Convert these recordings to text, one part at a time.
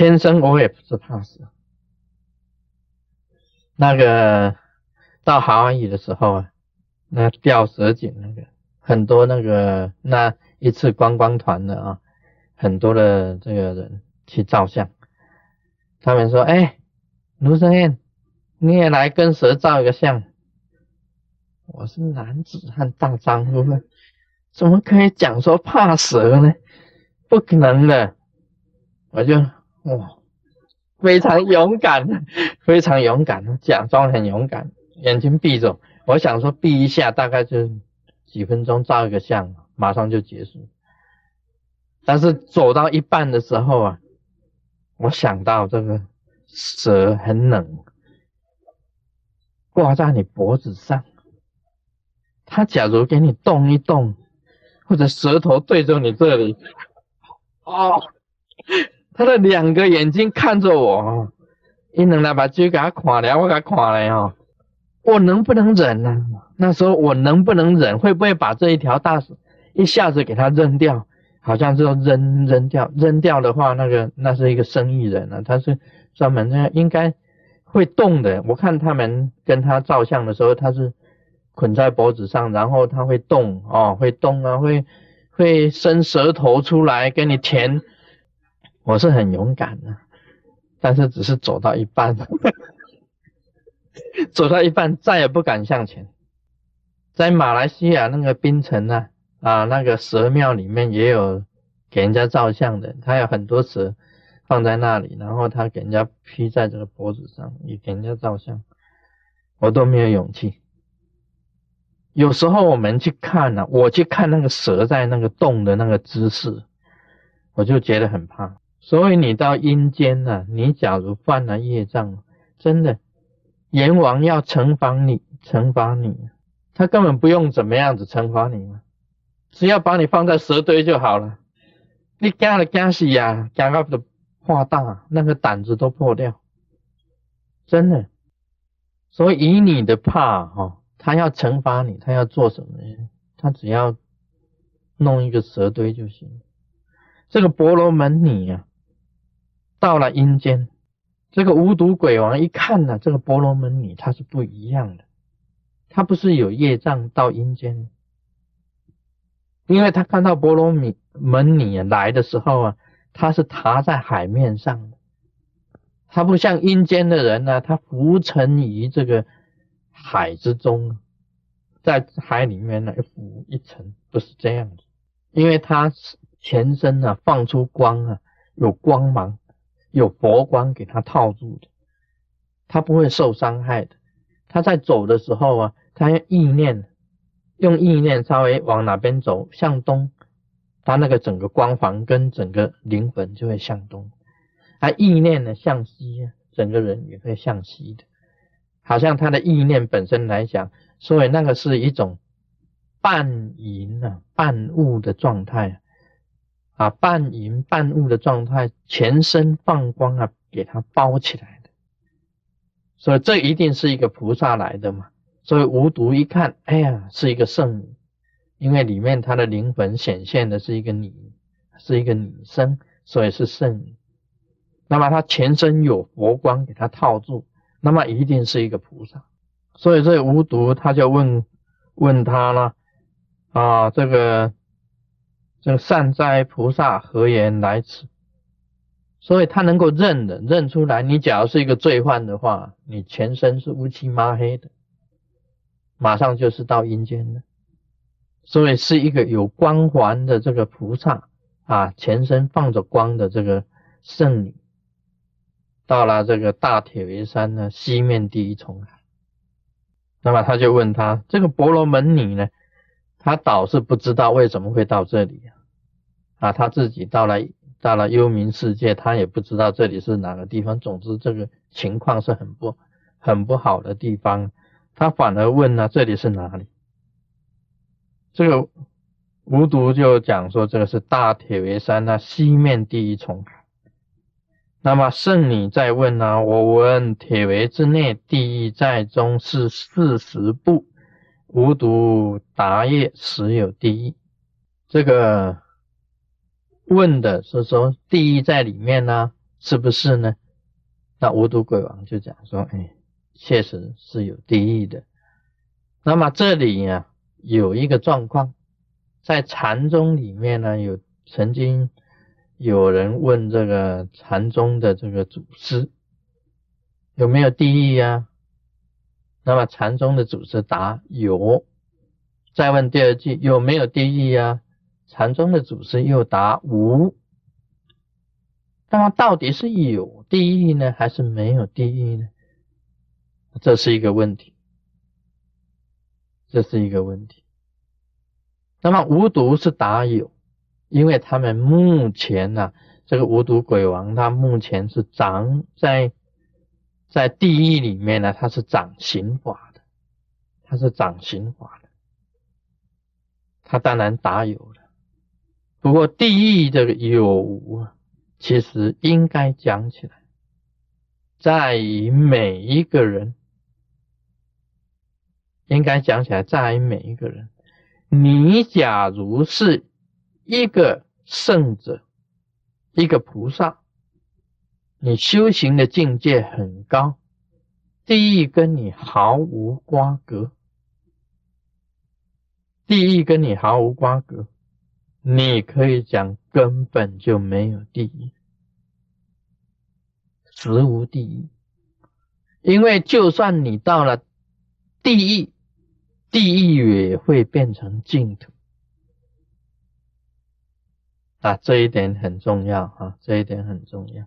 天生我也不是怕死。那个到海湾屿的时候啊，那吊蛇井那个很多那个那一次观光团的啊，很多的这个人去照相，他们说：“哎，卢生燕，你也来跟蛇照一个相。”我是男子汉大丈夫，怎么可以讲说怕蛇呢？不可能的，我就哇。非常勇敢，非常勇敢，假装很勇敢，眼睛闭着。我想说闭一下，大概就几分钟照一个相，马上就结束。但是走到一半的时候啊，我想到这个蛇很冷，挂在你脖子上，它假如给你动一动，或者舌头对着你这里，哦。他的两个眼睛看着我，一能来把嘴给他垮了，我给他垮了哦。我能不能忍呢？那时候我能不能忍？会不会把这一条大蛇一下子给他扔掉？好像是扔扔掉，扔掉的话，那个那是一个生意人啊，他是专门那应该会动的。我看他们跟他照相的时候，他是捆在脖子上，然后他会动哦，会动啊，会会伸舌头出来给你舔。我是很勇敢的，但是只是走到一半，走到一半再也不敢向前。在马来西亚那个槟城呢，啊，那个蛇庙里面也有给人家照相的，他有很多蛇放在那里，然后他给人家披在这个脖子上，也给人家照相，我都没有勇气。有时候我们去看呢，我去看那个蛇在那个动的那个姿势，我就觉得很怕。所以你到阴间了，你假如犯了业障，真的阎王要惩罚你，惩罚你，他根本不用怎么样子惩罚你嘛，只要把你放在蛇堆就好了。你干了干死呀，干到的化大，那个胆子都破掉，真的。所以以你的怕哈，他要惩罚你，他要做什么呢？他只要弄一个蛇堆就行。这个婆罗门女呀。到了阴间，这个无毒鬼王一看呢，这个婆罗门女她是不一样的，她不是有业障到阴间，因为他看到婆罗米门女来的时候啊，他是踏在海面上的，他不像阴间的人呢，他浮沉于这个海之中，在海里面呢浮一沉，不是这样子，因为他全身呢放出光啊，有光芒。有佛光给他套住的，他不会受伤害的。他在走的时候啊，他意念，用意念稍微往哪边走，向东，他那个整个光环跟整个灵魂就会向东；他意念呢向西，整个人也会向西的。好像他的意念本身来讲，所以那个是一种半隐啊、半悟的状态。啊，半云半雾的状态，全身放光啊，给它包起来的，所以这一定是一个菩萨来的嘛。所以无毒一看，哎呀，是一个圣女，因为里面她的灵魂显现的是一个女，是一个女生，所以是圣女。那么她全身有佛光给她套住，那么一定是一个菩萨。所以这无毒他就问问他了啊，这个。这个善哉菩萨何言来此？所以他能够认的认出来，你假如是一个罪犯的话，你全身是乌漆抹黑的，马上就是到阴间的。所以是一个有光环的这个菩萨啊，全身放着光的这个圣女，到了这个大铁围山呢西面第一重海，那么他就问他这个婆罗门女呢？他倒是不知道为什么会到这里啊，他自己到了到了幽冥世界，他也不知道这里是哪个地方。总之，这个情况是很不很不好的地方。他反而问呢，这里是哪里？这个无毒就讲说，这个是大铁围山那西面第一重。那么圣女再问呢，我问铁围之内，地狱在中是四十步。无毒答业实有第一，这个问的是说地狱在里面呢，是不是呢？那无毒鬼王就讲说，哎，确实是有地狱的。那么这里呀，有一个状况，在禅宗里面呢，有曾经有人问这个禅宗的这个祖师，有没有地狱呀？那么禅宗的祖师答有。再问第二句有没有地狱呀？禅宗的祖师又答无。那么到底是有地狱呢，还是没有地狱呢？这是一个问题，这是一个问题。那么无毒是答有，因为他们目前呢，这个无毒鬼王他目前是长在在地狱里面呢，它是掌刑法的，它是掌刑法的，他当然答有了。不过地狱的有无啊？其实应该讲起来，在于每一个人，应该讲起来，在于每一个人。你假如是一个圣者，一个菩萨，你修行的境界很高，地狱跟你毫无瓜葛，地狱跟你毫无瓜葛。你可以讲根本就没有地狱，实无地狱，因为就算你到了地狱，地狱也会变成净土啊！这一点很重要啊，这一点很重要。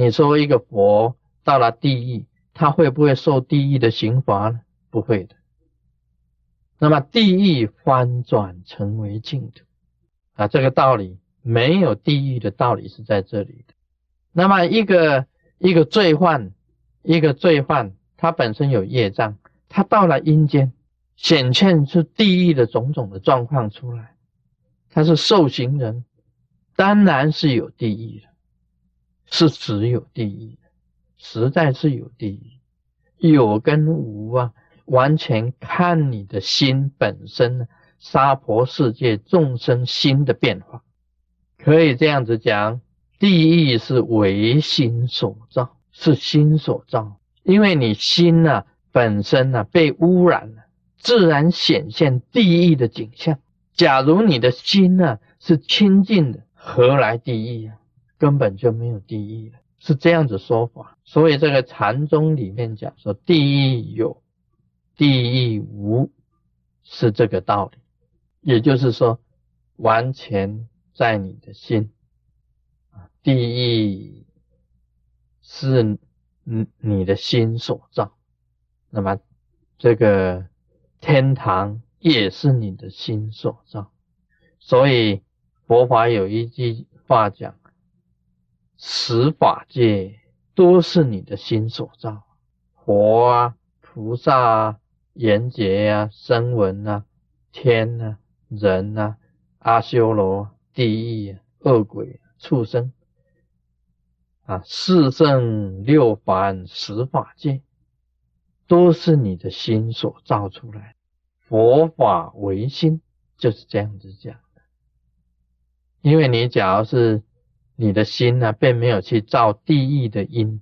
你说一个佛到了地狱，他会不会受地狱的刑罚呢？不会的。那么地狱翻转成为净土。啊，这个道理没有地狱的道理是在这里的。那么一个一个罪犯，一个罪犯，他本身有业障，他到了阴间，显现出地狱的种种的状况出来，他是受刑人，当然是有地狱的，是只有地狱，实在是有地狱，有跟无啊，完全看你的心本身呢。娑婆世界众生心的变化，可以这样子讲：地狱是唯心所造，是心所造。因为你心呢本身呢被污染了，自然显现地狱的景象。假如你的心呢是清净的，何来地狱啊？根本就没有地狱了，是这样子说法。所以这个禅宗里面讲说，地狱有，地狱无，是这个道理。也就是说，完全在你的心啊，地狱是你你的心所造，那么这个天堂也是你的心所造，所以佛法有一句话讲：十法界都是你的心所造，佛啊、菩萨啊、缘觉啊、声闻啊、天啊。人呐，阿修罗、地狱、啊恶鬼、畜生啊，四圣六凡十法界，都是你的心所造出来。佛法唯心，就是这样子讲的。因为你假如是你的心呢，并没有去造地狱的因，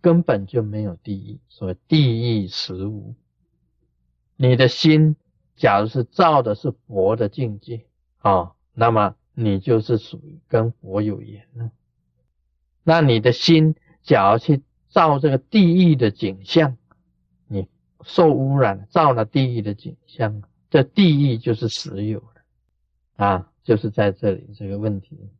根本就没有地狱，所以地狱实无。你的心。假如是造的是佛的境界啊，那么你就是属于跟佛有缘了。那你的心假如去造这个地狱的景象，你受污染，造了地狱的景象，这地狱就是实有的啊，就是在这里这个问题，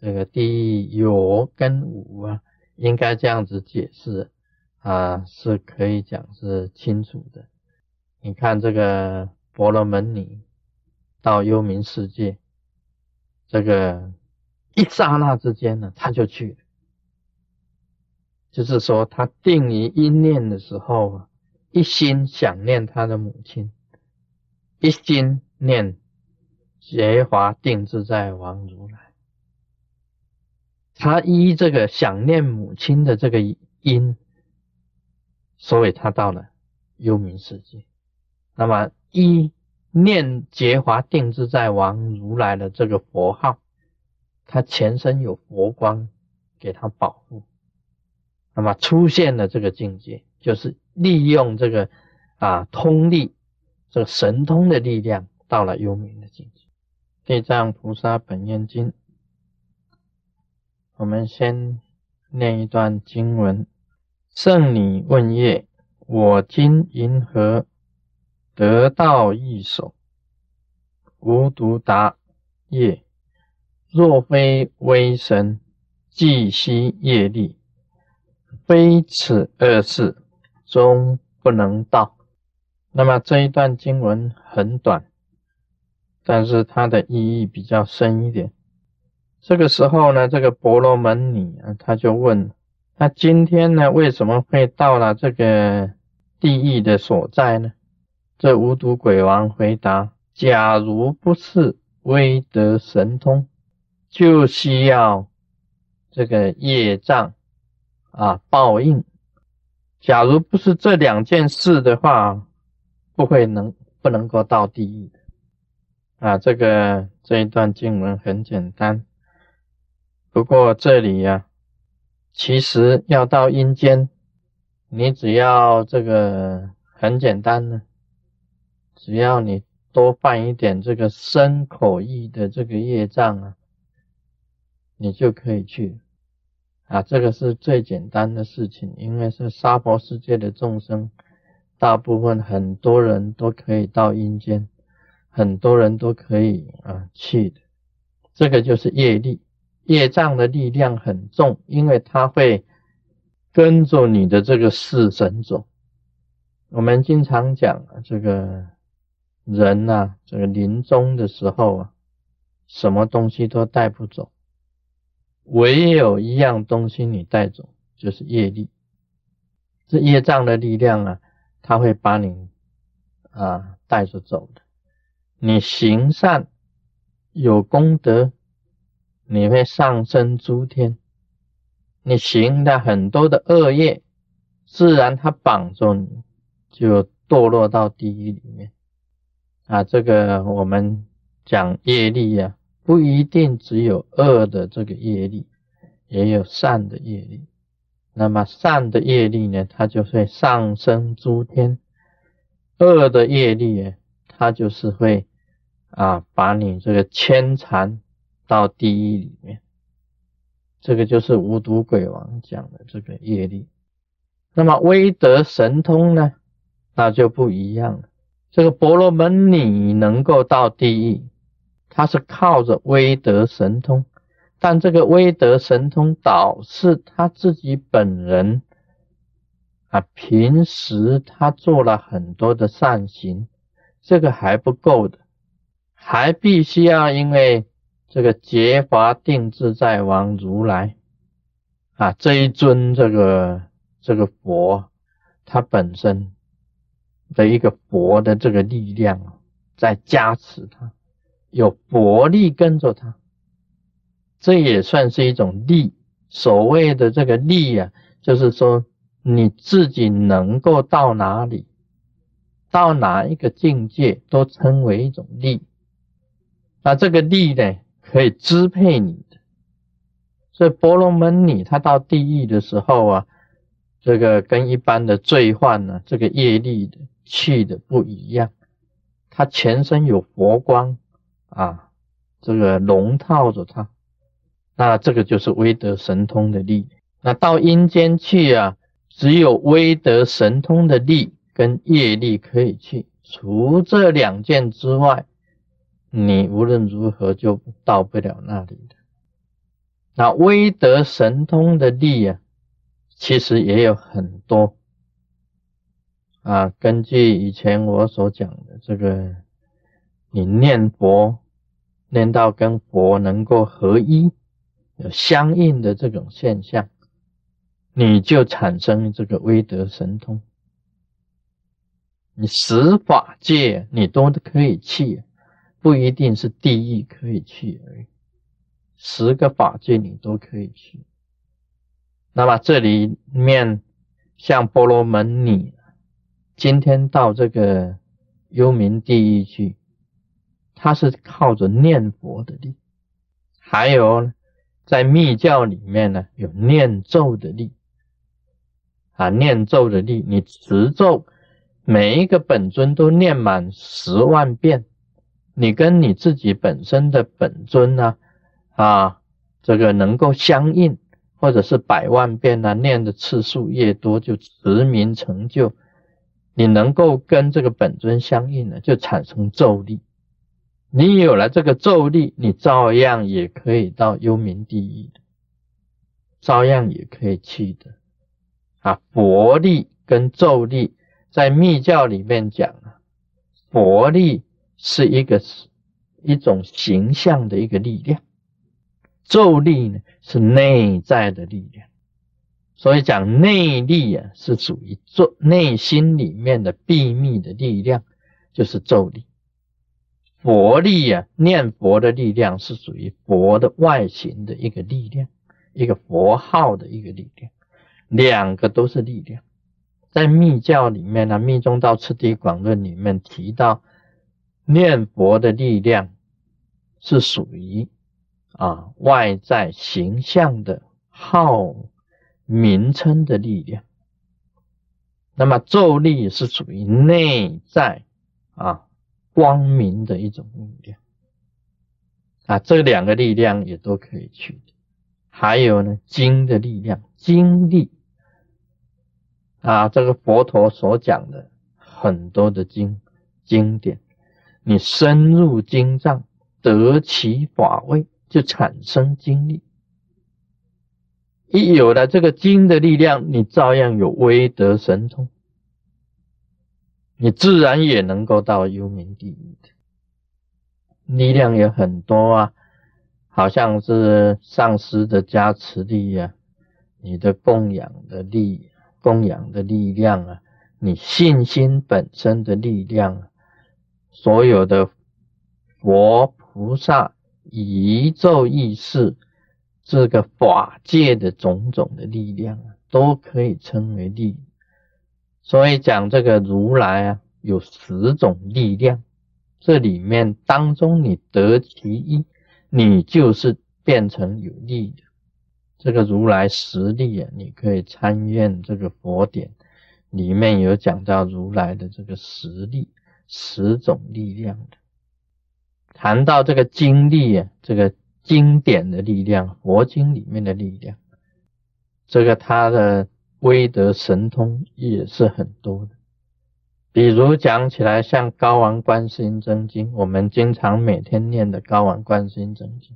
这个地狱有跟无啊，应该这样子解释啊，是可以讲是清楚的。你看这个。婆罗门女到幽冥世界，这个一刹那之间呢，他就去了。就是说，他定于一念的时候啊，一心想念他的母亲，一心念觉华定自在王如来。他依这个想念母亲的这个因，所以他到了幽冥世界。那么。一念结华定自在王如来的这个佛号，他前身有佛光给他保护。那么出现了这个境界，就是利用这个啊通力，这个神通的力量，到了幽冥的境界。地藏菩萨本愿经，我们先念一段经文：圣女问业，我今银何得道一手？无独答业，若非微神，既息业力。非此二事，终不能到。那么这一段经文很短，但是它的意义比较深一点。这个时候呢，这个婆罗门女啊，他就问：那今天呢，为什么会到了这个地狱的所在呢？这无毒鬼王回答：假如不是威德神通，就需要这个业障。啊，报应。假如不是这两件事的话，不会能不能够到地狱的。啊，这个这一段经文很简单，不过这里呀，其实要到阴间，你只要这个很简单呢，只要你多犯一点这个身口意的这个业障啊，你就可以去。啊，这个是最简单的事情，因为是娑婆世界的众生，大部分很多人都可以到阴间，很多人都可以啊去的。这个就是业力，业障的力量很重，因为它会跟着你的这个四神走。我们经常讲，这个人呐，这个临终的时候啊，什么东西都带不走。唯有一样东西你带走，就是业力。这业障的力量啊，它会把你啊带着走的。你行善有功德，你会上升诸天；你行的很多的恶业，自然它绑着你，就堕落到地狱里面。啊，这个我们讲业力呀。不一定只有恶的这个业力，也有善的业力。那么善的业力呢，它就会上升诸天；恶的业力呢，它就是会啊把你这个牵缠到地狱里面。这个就是无毒鬼王讲的这个业力。那么威德神通呢，那就不一样了。这个婆罗门女能够到地狱。他是靠着威德神通，但这个威德神通导致他自己本人啊，平时他做了很多的善行，这个还不够的，还必须要因为这个结法定自在王如来啊这一尊这个这个佛，他本身的一个佛的这个力量在加持他。有佛力跟着他，这也算是一种力。所谓的这个力啊，就是说你自己能够到哪里，到哪一个境界，都称为一种力。那这个力呢，可以支配你的。所以婆罗门女她到地狱的时候啊，这个跟一般的罪犯呢，这个业力的去的不一样，她全身有佛光。啊，这个笼套着他，那这个就是威德神通的力。那到阴间去啊，只有威德神通的力跟业力可以去，除这两件之外，你无论如何就到不了那里的。那威德神通的力啊，其实也有很多啊。根据以前我所讲的这个，你念佛。念到跟佛能够合一、有相应的这种现象，你就产生这个威德神通。你十法界你都可以去，不一定是地狱可以去而已。十个法界你都可以去。那么这里面像波罗门女，今天到这个幽冥地狱去。他是靠着念佛的力，还有在密教里面呢，有念咒的力啊，念咒的力，你持咒，每一个本尊都念满十万遍，你跟你自己本身的本尊呢，啊，这个能够相应，或者是百万遍呢，念的次数越多，就持名成就。你能够跟这个本尊相应呢，就产生咒力。你有了这个咒力，你照样也可以到幽冥地狱的，照样也可以去的。啊，佛力跟咒力在密教里面讲啊，佛力是一个一种形象的一个力量，咒力呢是内在的力量。所以讲内力啊，是属于做内心里面的秘密的力量，就是咒力。佛力啊，念佛的力量是属于佛的外形的一个力量，一个佛号的一个力量，两个都是力量。在密教里面呢，《密宗道次第广论》里面提到，念佛的力量是属于啊外在形象的号。名称的力量，那么咒力是属于内在啊光明的一种力量啊，这两个力量也都可以去的。还有呢，经的力量，经力啊，这个佛陀所讲的很多的经经典，你深入经藏，得其法味，就产生经力。一有了这个经的力量，你照样有威德神通，你自然也能够到幽冥地狱的。力量也很多啊，好像是上师的加持力呀，你的供养的力、供养的力量啊，你信心本身的力量啊，所有的佛菩萨、宇宙意识。这个法界的种种的力量啊，都可以称为力。所以讲这个如来啊，有十种力量，这里面当中你得其一，你就是变成有力的。这个如来实力啊，你可以参阅这个佛典，里面有讲到如来的这个实力，十种力量的。谈到这个经力啊，这个。经典的力量，佛经里面的力量，这个他的威德神通也是很多的。比如讲起来，像《高王观世音真经》，我们经常每天念的《高王观世音真经》，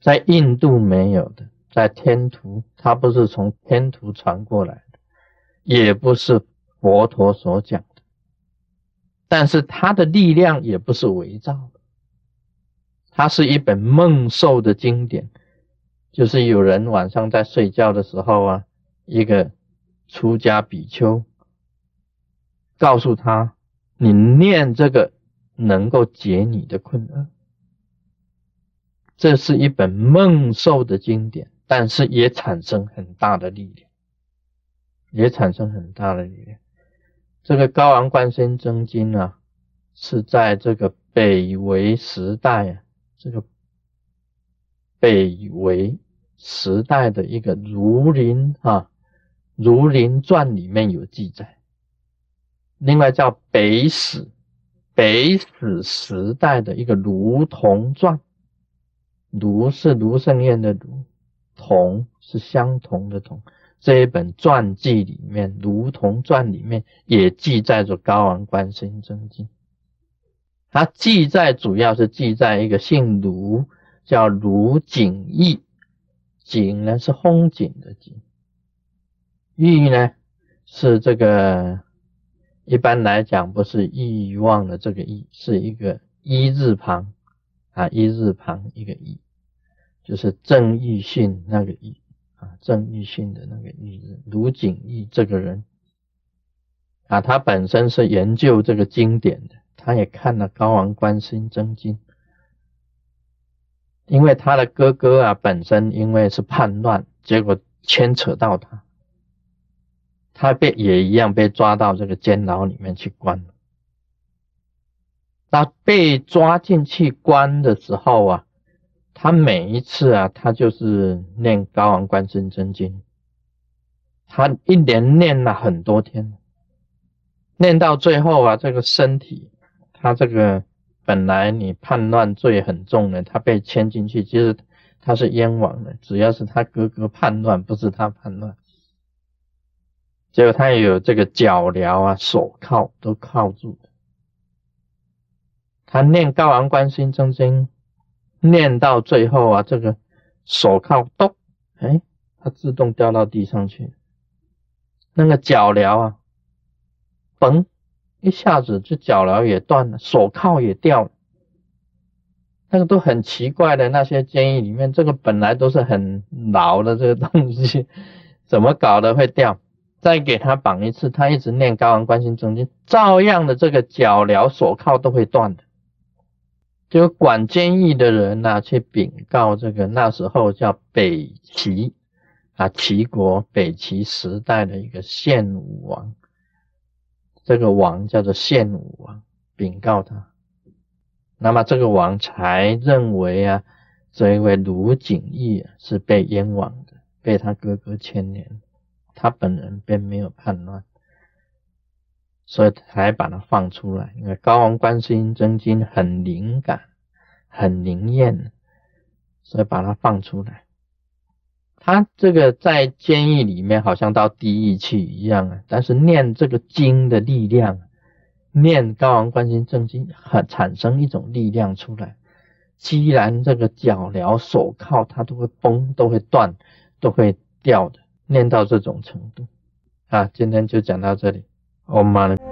在印度没有的，在天图，它不是从天图传过来的，也不是佛陀所讲，但是它的力量也不是伪造的。它是一本梦受的经典，就是有人晚上在睡觉的时候啊，一个出家比丘告诉他：“你念这个能够解你的困厄。”这是一本梦受的经典，但是也产生很大的力量，也产生很大的力量。这个《高昂观身真经》啊，是在这个北魏时代。这个北魏时代的一个《儒林》啊，《儒林传》里面有记载。另外叫北史，北史时代的一个《卢同传》，卢是卢胜彦的卢，同是相同的同。这一本传记里面，《卢同传》里面也记载着高王观世音真经。它记载主要是记载一个姓卢，叫卢景义，景呢是风景的景，义呢是这个一般来讲不是欲望的这个义，是一个一字旁啊，一字旁一个义，就是郑义性那个义啊，郑义信的那个义人，卢景义这个人啊，他本身是研究这个经典的。他也看了《高王观世音真经》，因为他的哥哥啊，本身因为是叛乱，结果牵扯到他，他被也一样被抓到这个监牢里面去关了。他被抓进去关的时候啊，他每一次啊，他就是念高王观世音真经，他一连念了很多天，念到最后啊，这个身体，他这个本来你叛乱罪很重的，他被牵进去，其实他是冤枉的，只要是他哥哥叛乱，不是他叛乱。结果他也有这个脚镣啊、手铐都铐住的。他念高王观心真经，念到最后啊，这个手铐咚，哎，它自动掉到地上去。那个脚镣啊，嘣，一下子这脚镣也断了，手铐也掉了。那个都很奇怪的，那些监狱里面，这个本来都是很牢的这个东西，怎么搞的会掉？再给他绑一次，他一直念高王观心真经，照样的这个脚镣手铐都会断的。就管监狱的人呐，去禀告这个那时候叫北齐啊，齐国北齐时代的一个献武王，这个王叫做献武王，禀告他，那么这个王才认为啊，这一位卢景义是被冤枉的，被他哥哥牵连，他本人并没有叛乱。所以才把它放出来，因为《高王观世音真经》很灵感，很灵验，所以把它放出来。他这个在监狱里面好像到地狱去一样啊，但是念这个经的力量，念《高王观心真经》很产生一种力量出来。既然这个脚镣手铐它都会崩、都会断、都会掉的，念到这种程度啊，今天就讲到这里，我妈呢。